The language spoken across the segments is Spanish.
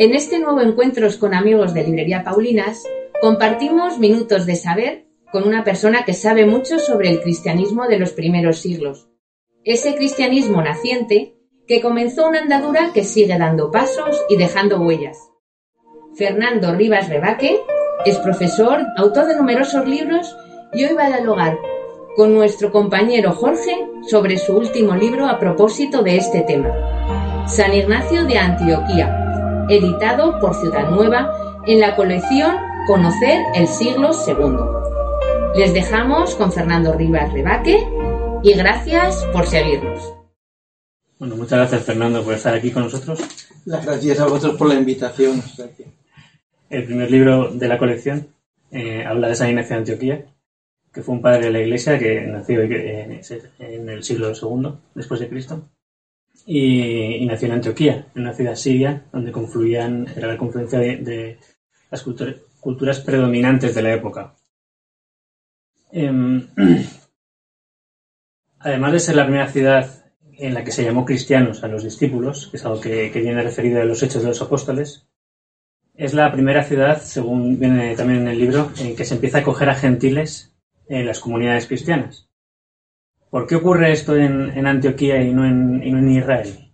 En este nuevo Encuentros con amigos de Librería Paulinas, compartimos minutos de saber con una persona que sabe mucho sobre el cristianismo de los primeros siglos. Ese cristianismo naciente que comenzó una andadura que sigue dando pasos y dejando huellas. Fernando Rivas Rebaque es profesor, autor de numerosos libros y hoy va a dialogar con nuestro compañero Jorge sobre su último libro a propósito de este tema. San Ignacio de Antioquía, editado por Ciudad Nueva en la colección Conocer el siglo II. Les dejamos con Fernando Rivas Rebaque y gracias por seguirnos. Bueno, muchas gracias Fernando por estar aquí con nosotros. Las gracias a vosotros por la invitación. El primer libro de la colección eh, habla de San Ignacio de Antioquía, que fue un padre de la Iglesia que nació en el siglo II después de Cristo y, nació en Antioquía, en una ciudad siria donde confluían, era la confluencia de, las culturas predominantes de la época. Em, además de ser la primera ciudad en la que se llamó cristianos a los discípulos, que es algo que, viene referido a los hechos de los apóstoles, es la primera ciudad, según viene también en el libro, en que se empieza a acoger a gentiles en las comunidades cristianas. ¿Por qué ocurre esto en, Antioquía y no en, Israel?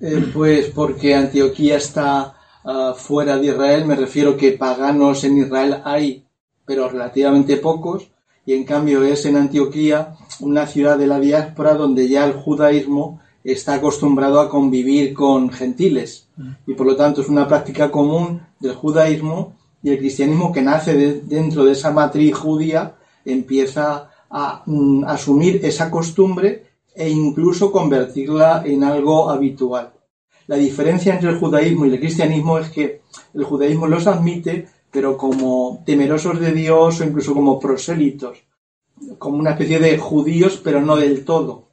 Eh, pues porque Antioquía está ah, fuera de Israel, me refiero que paganos en Israel hay, pero relativamente pocos, y en cambio es en Antioquía una ciudad de la diáspora donde ya el judaísmo está acostumbrado a convivir con gentiles, y por lo tanto es una práctica común del judaísmo y el cristianismo que nace dentro de esa matriz judía empieza a mm, asumir esa costumbre e incluso convertirla en algo habitual. La diferencia entre el judaísmo y el cristianismo es que el judaísmo los admite, pero como temerosos de Dios o incluso como prosélitos, como una especie de judíos, pero no del todo.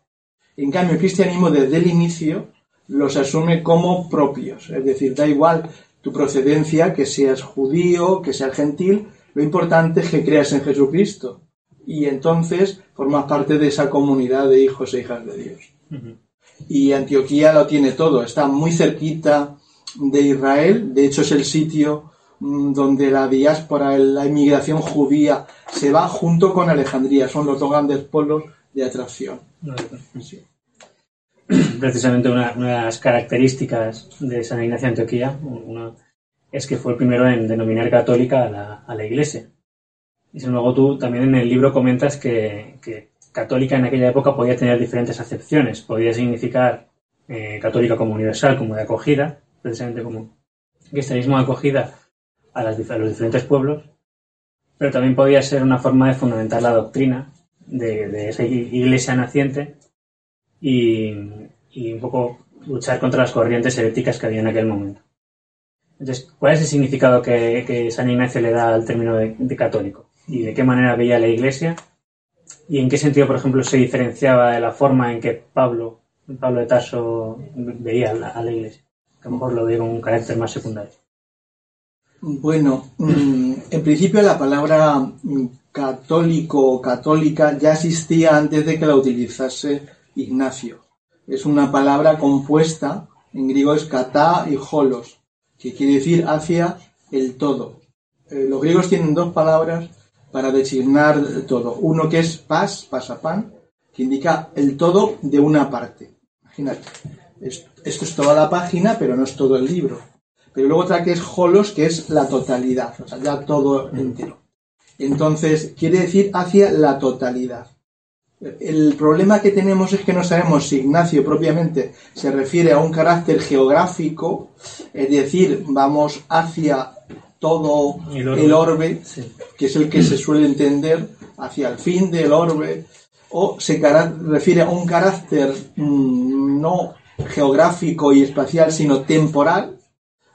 En cambio, el cristianismo desde el inicio los asume como propios, es decir, da igual tu procedencia, que seas judío, que seas gentil, lo importante es que creas en Jesucristo y entonces formas parte de esa comunidad de hijos e hijas de Dios. Y Antioquía lo tiene todo, está muy cerquita de Israel, de hecho es el sitio mm, donde la diáspora, la inmigración judía se va junto con Alejandría, son los dos grandes polos de atracción. Precisamente una, de las características de San Ignacio de Antioquía es que fue el primero en denominar católica a la, a la Iglesia. Y sin luego tú también en el libro comentas que, católica en aquella época podía tener diferentes acepciones. Podía significar eh, católica como universal, como de acogida, precisamente como cristianismo de acogida a, los diferentes pueblos, pero también podía ser una forma de fundamentar la doctrina de, esa iglesia naciente y, un poco luchar contra las corrientes heréticas que había en aquel momento. Entonces, ¿cuál es el significado que, San Ignacio le da al término de católico? Y de qué manera veía la Iglesia y en qué sentido, por ejemplo, se diferenciaba de la forma en que Pablo, Pablo de Tarso veía a la, Iglesia, que a lo mejor lo veía con un carácter más secundario. Bueno, mm, en principio la palabra mm, católico o católica ya existía antes de que la utilizase Ignacio. Es una palabra compuesta, en griego es katá y holos, que quiere decir hacia el todo. Eh, los griegos tienen dos palabras para designar todo. Uno que es pas, pasapán, que indica el todo de una parte. Imagínate, esto, es toda la página, pero no es todo el libro. Pero luego otra que es holos, que es la totalidad, o sea, ya todo entero. Entonces, quiere decir hacia la totalidad. El problema que tenemos es que no sabemos si Ignacio propiamente se refiere a un carácter geográfico, es decir, vamos hacia todo el orbe, que es el que se suele entender hacia el fin del orbe, o se refiere a un carácter mm, no geográfico y espacial, sino temporal,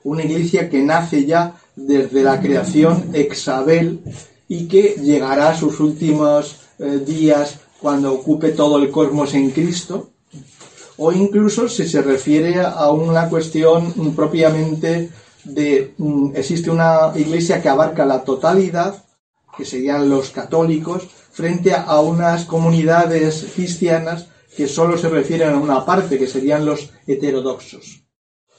una iglesia que nace ya desde la creación exabel y que llegará a sus últimos eh, días cuando ocupe todo el cosmos en Cristo, o incluso si se refiere a una cuestión propiamente de mm, existe una iglesia que abarca la totalidad, que serían los católicos, frente a unas comunidades cristianas que solo se refieren a una parte, que serían los heterodoxos.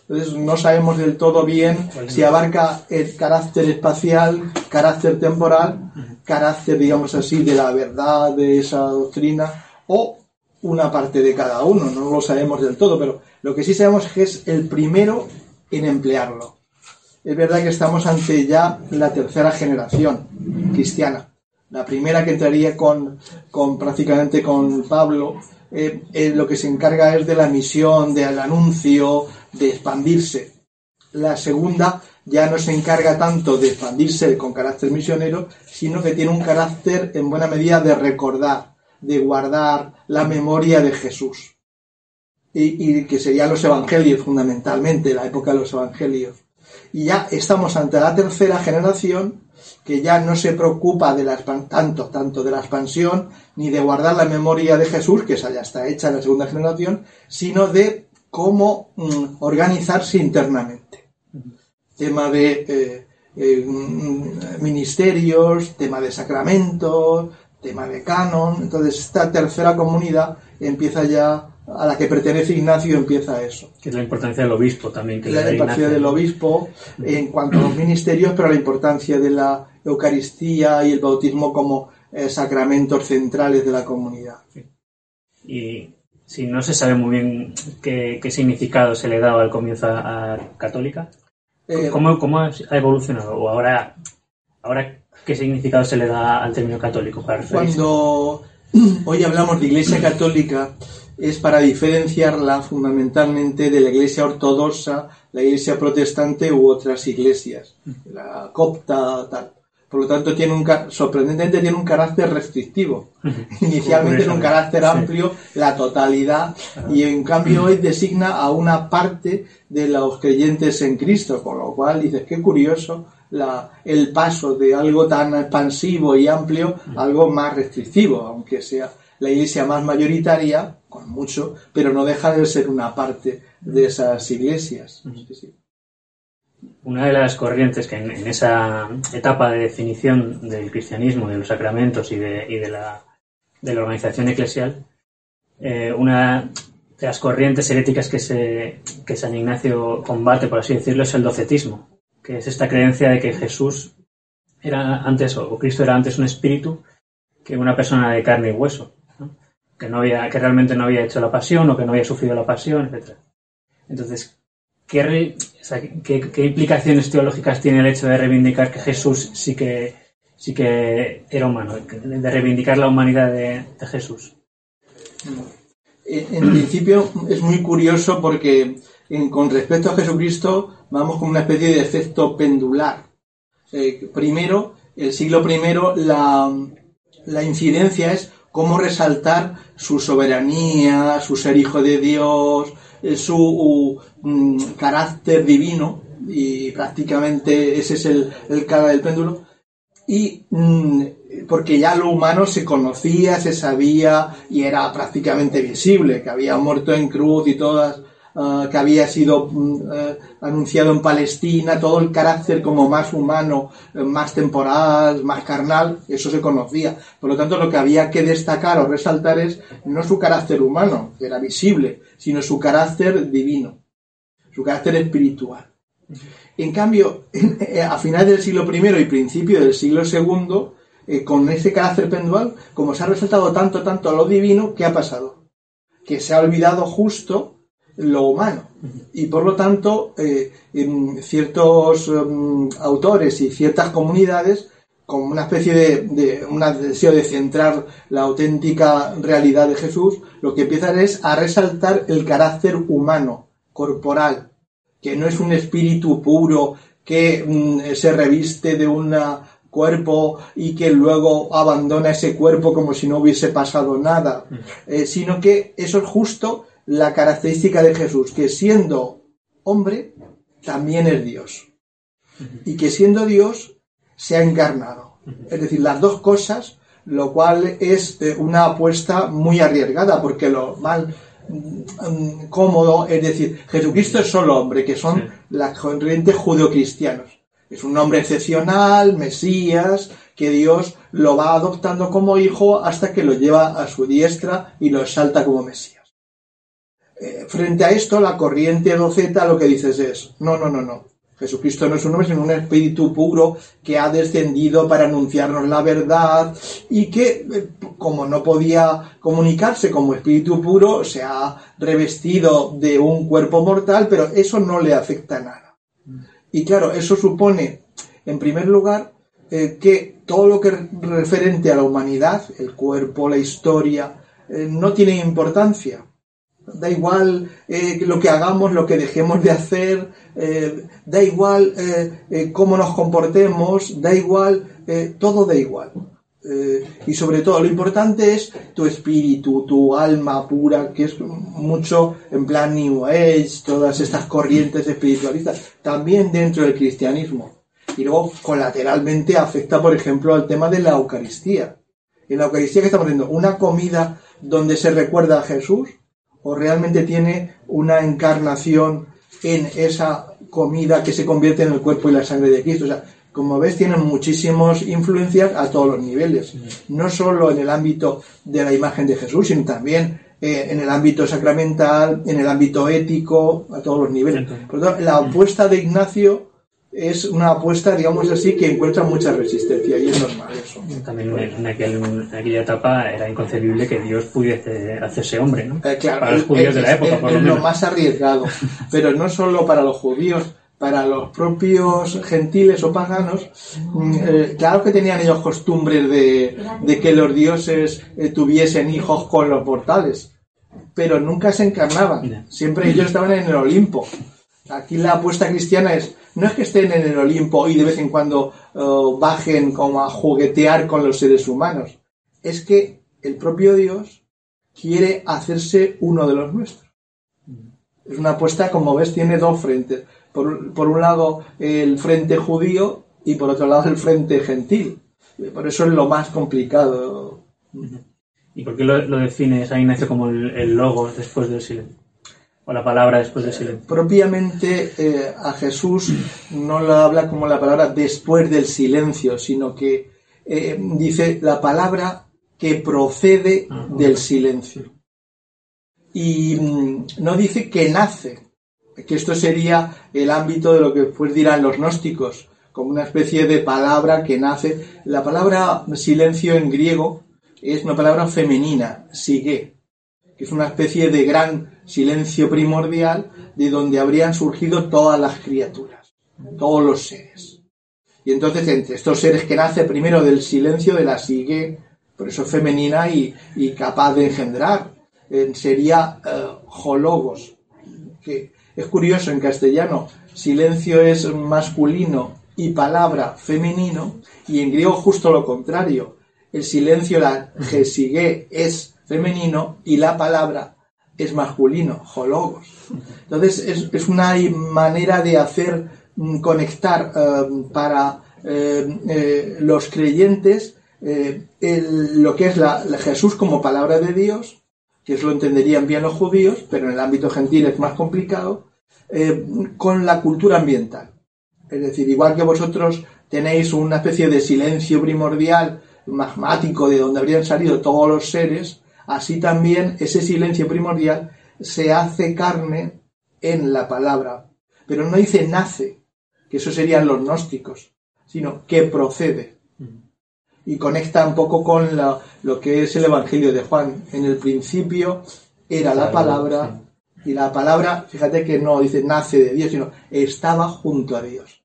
Entonces no sabemos del todo bien si abarca el carácter espacial, carácter temporal, carácter, digamos así, de la verdad de esa doctrina o una parte de cada uno. No lo sabemos del todo, pero lo que sí sabemos es que es el primero en emplearlo. Es verdad que estamos ante ya la tercera generación cristiana. La primera que entraría con, con prácticamente con Pablo, eh, eh, lo que se encarga es de la misión, del anuncio, de expandirse. La segunda ya no se encarga tanto de expandirse con carácter misionero, sino que tiene un carácter en buena medida de recordar, de guardar la memoria de Jesús. Y, y que serían los evangelios fundamentalmente, la época de los evangelios. Y ya estamos ante la tercera generación que ya no se preocupa de la, tanto, tanto de la expansión ni de guardar la memoria de Jesús, que esa ya está hecha en la segunda generación, sino de cómo mm, organizarse internamente. Tema de eh, eh, mm, ministerios, tema de sacramentos, tema de canon. Entonces, esta tercera comunidad empieza ya a la que pertenece Ignacio empieza eso. Que es la importancia del obispo también. Que la importancia del obispo en cuanto a los ministerios, pero la importancia de la Eucaristía y el bautismo como eh, sacramentos centrales de la comunidad. Y si no se sabe muy bien qué, significado se le daba al comienzo a, Católica, eh, ¿cómo, ¿cómo, ha evolucionado? ¿O ahora, ahora qué significado se le da al término católico? Para Cuando hoy hablamos de Iglesia Católica, es para diferenciarla fundamentalmente de la iglesia ortodoxa, la iglesia protestante u otras iglesias, la copta, tal. Por lo tanto, tiene un, sorprendentemente tiene un carácter restrictivo. Inicialmente tiene un carácter amplio, la totalidad, y en cambio hoy designa a una parte de los creyentes en Cristo, con lo cual dices, qué curioso la, el paso de algo tan expansivo y amplio a algo más restrictivo, aunque sea la iglesia más mayoritaria, con mucho, pero no deja de ser una parte de esas iglesias. Una de las corrientes que en, esa etapa de definición del cristianismo, de los sacramentos y de, la, organización eclesial, eh, una de las corrientes heréticas que, se, que San Ignacio combate, por así decirlo, es el docetismo, que es esta creencia de que Jesús era antes, o Cristo era antes un espíritu que una persona de carne y hueso que, no había, que realmente no había hecho la pasión o que no había sufrido la pasión, etc. Entonces, ¿qué, qué, implicaciones teológicas tiene el hecho de reivindicar que Jesús sí que, sí que era humano, de reivindicar la humanidad de, Jesús? En principio es muy curioso porque con respecto a Jesucristo vamos con una especie de efecto pendular. Eh, primero, el siglo I, la, la incidencia es cómo resaltar su soberanía, su ser hijo de Dios, eh, su mm, carácter divino, y prácticamente ese es el, el cara del péndulo, y mm, porque ya lo humano se conocía, se sabía y era prácticamente visible, que había muerto en cruz y todas Ah, que había sido mm, eh, anunciado en Palestina, todo el carácter como más humano, eh, más temporal, más carnal, eso se conocía. Por lo tanto, lo que había que destacar o resaltar es no su carácter humano, que era visible, sino su carácter divino, su carácter espiritual. En cambio, eh, a finales del siglo I y principio del siglo II, con ese carácter pendual, como se ha resaltado tanto, tanto a lo divino, ¿qué ha pasado? Que se ha olvidado justo lo humano. Y por lo tanto, eh, ciertos em, autores y ciertas comunidades, como una especie de, de un deseo de centrar la auténtica realidad de Jesús, lo que empiezan es a resaltar el carácter humano, corporal, que no es un espíritu puro que mm, se reviste de un cuerpo y que luego abandona ese cuerpo como si no hubiese pasado nada, eh, sino que eso es justo la característica de Jesús, que siendo hombre, también es Dios. Y que siendo Dios, se ha encarnado. Es decir, las dos cosas, lo cual es eh, una apuesta muy arriesgada, porque lo mal mm, cómodo es decir, Jesucristo es solo hombre, que son las corrientes judeocristianos. Es un hombre excepcional, Mesías, que Dios lo va adoptando como hijo hasta que lo lleva a su diestra y lo exalta como Mesías. Eh, frente a esto, la corriente doceta lo que dices es, no, no, no, no. Jesucristo no es un hombre, sino un espíritu puro que ha descendido para anunciarnos la verdad y que, eh, como no podía comunicarse como espíritu puro, se ha revestido de un cuerpo mortal, pero eso no le afecta nada. Y claro, eso supone, en primer lugar, eh, que todo lo que es referente a la humanidad, el cuerpo, la historia, no tiene importancia. Da igual eh, lo que hagamos, lo que dejemos de hacer, da igual cómo nos comportemos, da igual, todo da igual. y sobre todo, lo importante es tu espíritu, tu alma pura, que es mucho en plan New Age, todas estas corrientes espiritualistas, también dentro del cristianismo y luego colateralmente afecta, por ejemplo, al tema de la Eucaristía. En la Eucaristía que estamos viendo, una comida donde se recuerda a Jesús o realmente tiene una encarnación en esa comida que se convierte en el cuerpo y la sangre de Cristo. O sea, como ves, tienen muchísimas influencias a todos los niveles. No solo en el ámbito de la imagen de Jesús, sino también eh, en el ámbito sacramental, en el ámbito ético, a todos los niveles. Por lo tanto, la apuesta de Ignacio es una apuesta, digamos así, que encuentra mucha resistencia y es normal eso. También en, aquella etapa era inconcebible que Dios pudiese hacerse hombre, ¿no? Eh, claro, para los judíos de la época, por lo, menos. lo más arriesgado. Pero no solo para los judíos, para los propios gentiles o paganos, mm, eh, claro que tenían ellos costumbres de, de que los dioses eh, tuviesen hijos con los mortales, pero nunca se encarnaban. Siempre ellos estaban en el Olimpo. Aquí la apuesta cristiana es, no es que estén en el Olimpo y de vez en cuando eh, bajen como a juguetear con los seres humanos, es que el propio Dios quiere hacerse uno de los nuestros. Es una apuesta, como ves, tiene dos frentes. Por, por un lado el frente judío y por otro lado el frente gentil. Por eso es lo más complicado. ¿Y por qué lo, lo define San Ignacio como el, el logos después del silencio? O la palabra después del silencio. Propiamente eh, a Jesús no lo habla como la palabra después del silencio, sino que eh, dice la palabra que procede del silencio. Y mm, no dice que nace, que esto sería el ámbito de lo que después dirán los gnósticos, como una especie de palabra que nace. La palabra silencio en griego es una palabra femenina, sigue, que es una especie de gran silencio primordial de donde habrían surgido todas las criaturas, todos los seres. Y entonces entre estos seres que nace primero del silencio de la sigue, por eso femenina y, capaz de engendrar, eh, sería eh, que es curioso en castellano, silencio es masculino y palabra femenino, y en griego justo lo contrario, el silencio, la sigue es femenino y la palabra es masculino, hologos. Entonces es, una manera de hacer mm, conectar eh, para eh, eh, los creyentes lo que es la, Jesús como palabra de Dios, que eso lo entenderían bien los judíos, pero en el ámbito gentil es más complicado, con la cultura ambiental. Es decir, igual que vosotros tenéis una especie de silencio primordial, magmático, de donde habrían salido todos los seres, así también ese silencio primordial se hace carne en la palabra. Pero no dice nace, que eso serían los gnósticos, sino que procede. Y conecta un poco con lo que es el Evangelio de Juan. En el principio era la palabra, y la palabra, fíjate que no dice nace de Dios, sino estaba junto a Dios.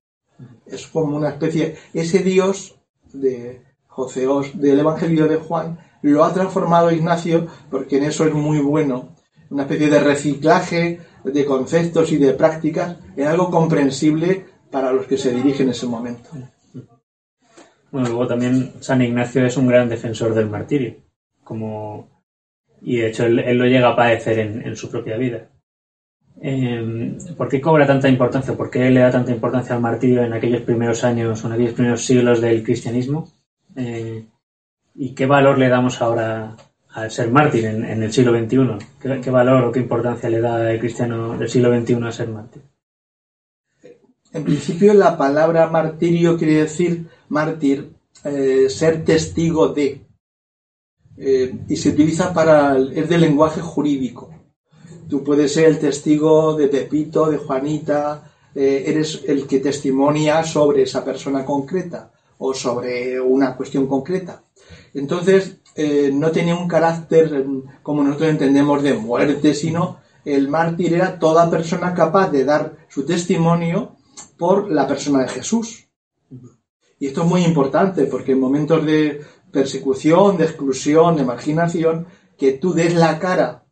Es como una especie, ese Dios de Joseos del Evangelio de Juan lo ha transformado Ignacio porque en eso es muy bueno, una especie de reciclaje de conceptos y de prácticas en algo comprensible para los que se dirigen en ese momento. Bueno, luego también San Ignacio es un gran defensor del martirio, como y de hecho él, lo llega a padecer en, su propia vida. Eh, ¿Por qué cobra tanta importancia? ¿Por qué le da tanta importancia al martirio en aquellos primeros años o en aquellos primeros siglos del cristianismo? Eh, ¿Y qué valor le damos ahora al ser mártir en, el siglo XXI? ¿Qué, valor o qué importancia le da el cristiano del siglo XXI a ser mártir? En principio la palabra martirio quiere decir mártir, eh, ser testigo de. Eh, y se utiliza para, es de lenguaje jurídico. Tú puedes ser el testigo de Pepito, de Juanita, eh, eres el que testimonia sobre esa persona concreta o sobre una cuestión concreta. Entonces, no tenía un carácter como nosotros entendemos de muerte, sino el mártir era toda persona capaz de dar su testimonio por la persona de Jesús. Y esto es muy importante porque en momentos de persecución, de exclusión, de marginación, que tú des la cara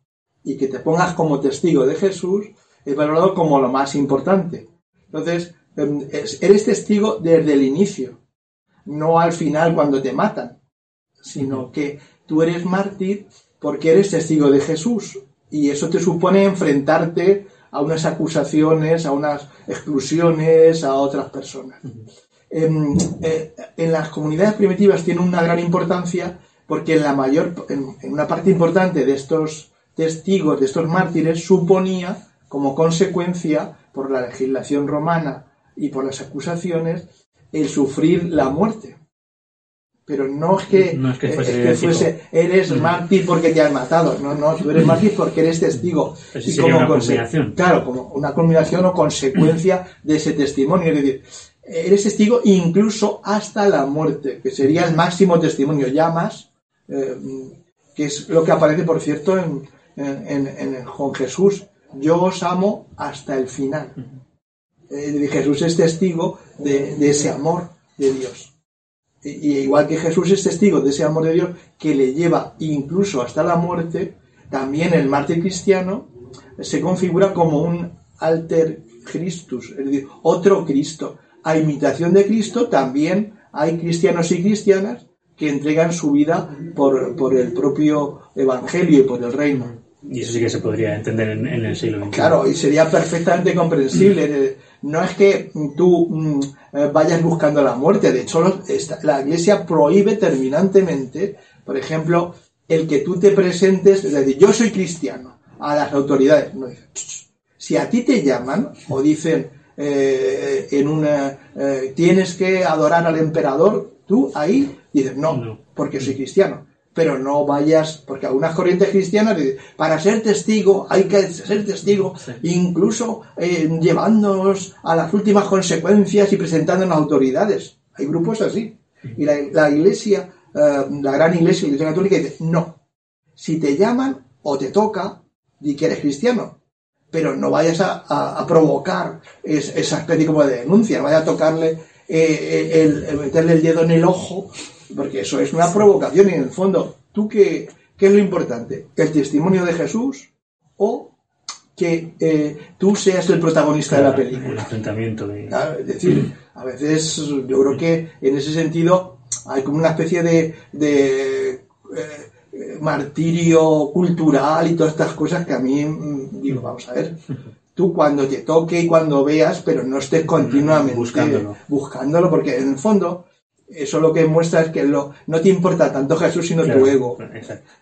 y que te pongas como testigo de Jesús es valorado como lo más importante. Entonces, em, eres testigo desde el inicio, no al final cuando te matan, sino que tú eres mártir porque eres testigo de Jesús. Y eso te supone enfrentarte a unas acusaciones, a unas exclusiones, a otras personas. Em, eh, en, las comunidades primitivas tiene una gran importancia porque en la mayor, en, una parte importante de estos testigos, de estos mártires, suponía como consecuencia por la legislación romana y por las acusaciones el sufrir la muerte pero no es que, no es que fuese, eres mártir porque te han matado, no, no, tú eres mártir porque eres testigo. y como una culminación. Claro, como una culminación o consecuencia de ese testimonio, es decir, eres testigo incluso hasta la muerte, que sería el máximo testimonio, ya más, eh, que es lo que aparece, por cierto, en, en, en, Juan Jesús, yo os amo hasta el final. Eh, Jesús es testigo de, de ese amor de Dios y igual que Jesús es testigo de ese amor de Dios que le lleva incluso hasta la muerte, también el mártir cristiano se configura como un alter Christus, es decir, otro Cristo. A imitación de Cristo también hay cristianos y cristianas que entregan su vida por, por el propio Evangelio y por el reino. Y eso sí que se podría entender en, el siglo XXI. Claro, y sería perfectamente comprensible. No es que tú mm, eh, vayas buscando la muerte, de hecho la Iglesia prohíbe terminantemente, por ejemplo, el que tú te presentes, es decir, yo soy cristiano, a las autoridades. No, si a ti te llaman o dicen eh, en una, eh, tienes que adorar al emperador, tú ahí dices, no. porque soy cristiano pero no vayas, porque algunas corrientes cristianas dicen, para ser testigo hay que ser testigo, incluso eh, llevándonos a las últimas consecuencias y presentándonos autoridades. Hay grupos así. Y la, iglesia, eh, la gran iglesia, la iglesia católica dice, no, si te llaman o te toca, di que eres cristiano, pero no vayas a, provocar esa especie como de denuncia, no vayas a tocarle, eh, el, meterle el dedo en el ojo porque eso es una provocación y en el fondo, ¿tú qué, qué es lo importante? ¿El testimonio de Jesús o que eh, tú seas el protagonista de la película? El enfrentamiento. es decir, a veces yo creo que en ese sentido hay como una especie de, de eh, martirio cultural y todas estas cosas que a mí mm, digo, vamos a ver, tú cuando te toque y cuando veas, pero no estés continuamente buscándolo, buscándolo porque en el fondo eso lo que muestra es que lo, no te importa tanto Jesús, sino tu ego.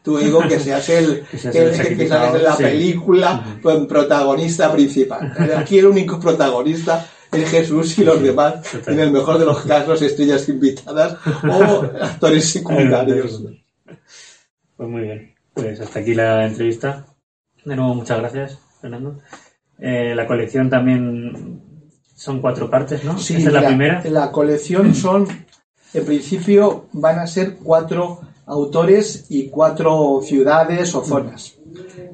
Tu ego, que seas el que, que, la película protagonista principal. Aquí el único protagonista es Jesús y los demás, en el mejor de los casos, estrellas invitadas o actores secundarios. Pues muy bien. Pues hasta aquí la entrevista. De nuevo, muchas gracias, Fernando. Eh, la colección también son cuatro partes, ¿no? Sí, es la, primera. La colección son en principio van a ser cuatro autores y cuatro ciudades o zonas.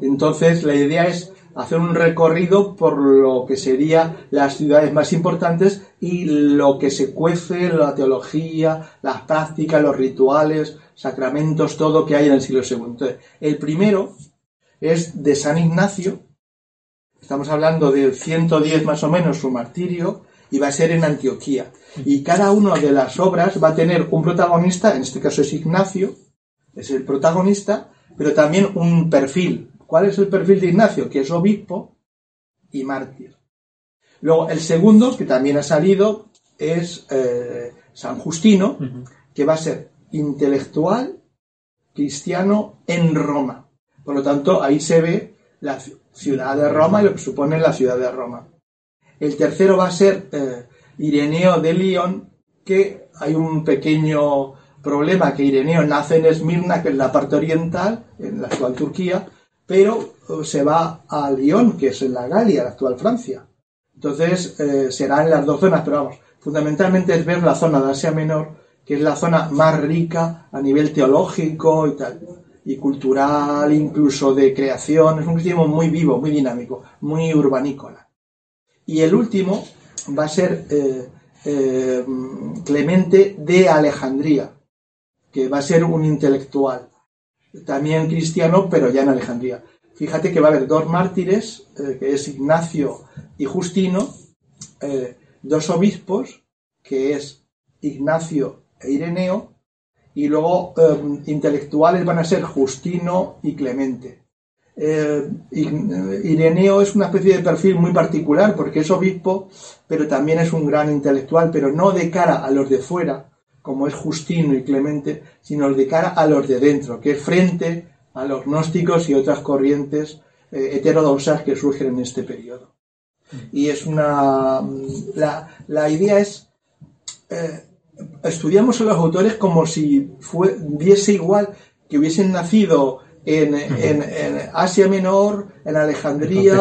Entonces, la idea es hacer un recorrido por lo que serían las ciudades más importantes y lo que se cuece, la teología, las prácticas, los rituales, sacramentos, todo que hay en el siglo II. El primero es de San Ignacio, estamos hablando del 110 más o menos su martirio, y va a ser en Antioquía. Y cada una de las obras va a tener un protagonista, en este caso es Ignacio, es el protagonista, pero también un perfil. ¿Cuál es el perfil de Ignacio? Que es obispo y mártir. Luego, el segundo, que también ha salido, es eh, San Justino, que va a ser intelectual cristiano en Roma. Por lo tanto, ahí se ve la ciudad de Roma y lo que supone la ciudad de Roma. El tercero va a ser eh, Ireneo de León, que hay un pequeño problema, que Ireneo nace en Esmirna, que es la parte oriental, en la actual Turquía, pero eh, se va a Lyon, que es en la Galia, la actual Francia. Entonces, eh, será en las dos zonas, pero vamos, fundamentalmente es ver la zona de Asia Menor, que es la zona más rica a nivel teológico y tal, y cultural, incluso de creación. Es un cristianismo muy vivo, muy dinámico, muy urbanícola. Y el último va a ser eh, eh, Clemente de Alejandría, que va a ser un intelectual, también cristiano, pero ya en Alejandría. Fíjate que va a haber dos mártires, eh, que es Ignacio y Justino, dos obispos, que es Ignacio e Ireneo, y luego intelectuales van a ser Justino y Clemente. Eh, Ireneo es una especie de perfil muy particular porque es obispo, pero también es un gran intelectual, pero no de cara a los de fuera, como es Justino y Clemente, sino de cara a los de dentro, que es frente a los gnósticos y otras corrientes eh, heterodoxas que surgen en este periodo. Y es una. La, idea es. Eh, estudiamos a los autores como si fue, viese igual que hubiesen nacido en, en, Asia Menor, en Alejandría,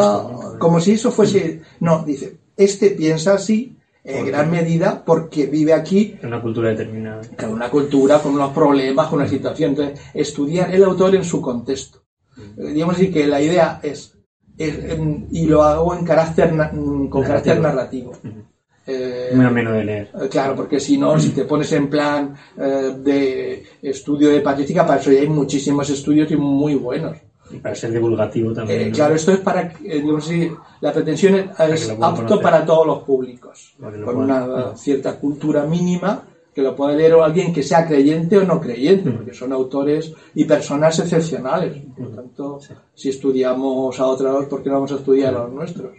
como si eso fuese... No, dice, este piensa así en gran medida porque vive aquí. En una cultura determinada. Con una cultura, con unos problemas, con una situación. Entonces, estudiar el autor en su contexto. Digamos así que la idea es, y lo hago en carácter, con carácter narrativo. Eh, Muy ameno de leer. Eh, claro, porque si no, si te pones en plan eh, de estudio de patrística, para eso ya hay muchísimos estudios y muy buenos. Y para ser divulgativo también. Claro, esto es para, digamos así, la pretensión es, apto para todos los públicos, con una cierta cultura mínima que lo puede leer alguien que sea creyente o no creyente, porque son autores y personas excepcionales. Por lo tanto, si estudiamos a otros, ¿por qué no vamos a estudiar a los nuestros?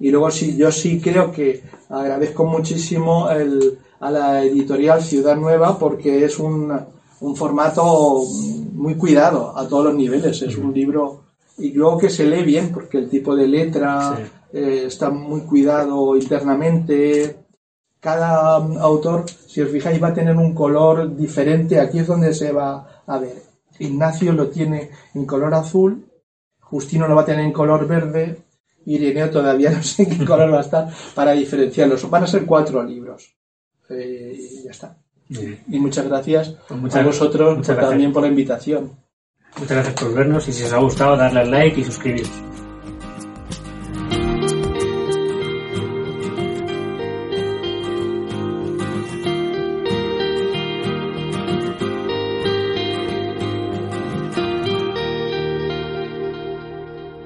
Y luego sí, yo sí creo que agradezco muchísimo el, a la editorial Ciudad Nueva porque es un, un formato muy cuidado a todos los niveles. Es un libro y luego que se lee bien porque el tipo de letra eh, está muy cuidado internamente cada autor, si os fijáis, va a tener un color diferente. Aquí es donde se va a ver. Ignacio lo tiene en color azul, Justino lo va a tener en color verde, Ireneo todavía no sé en qué color va a estar para diferenciarlos. Van a ser cuatro libros. Eh, y ya está. Y muchas gracias pues a vosotros también por la invitación. Muchas gracias por vernos y si os ha gustado darle al like y suscribiros.